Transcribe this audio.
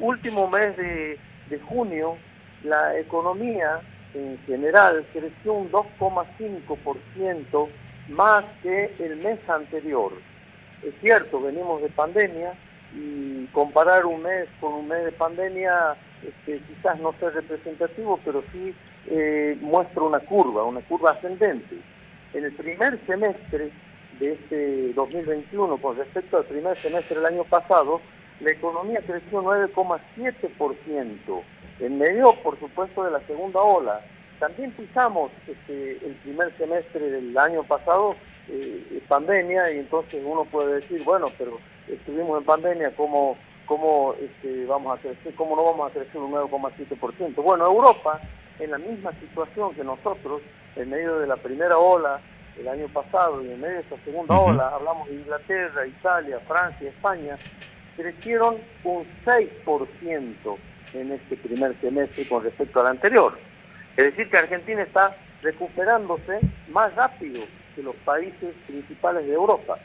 último mes de, de junio, la economía en general creció un 2,5% más que el mes anterior. Es cierto, venimos de pandemia y comparar un mes con un mes de pandemia este, quizás no sea representativo, pero sí eh, muestra una curva, una curva ascendente. En el primer semestre de este 2021, con respecto al primer semestre del año pasado, la economía creció 9,7%, en medio, por supuesto, de la segunda ola. También pisamos este, el primer semestre del año pasado eh, pandemia y entonces uno puede decir, bueno, pero estuvimos en pandemia, ¿cómo, cómo este, vamos a crecer, cómo no vamos a crecer un 9,7%? Bueno, Europa, en la misma situación que nosotros, en medio de la primera ola el año pasado y en medio de esta segunda ola, hablamos de Inglaterra, Italia, Francia, España, crecieron un 6% en este primer semestre con respecto al anterior. Es decir, que Argentina está recuperándose más rápido que los países principales de Europa.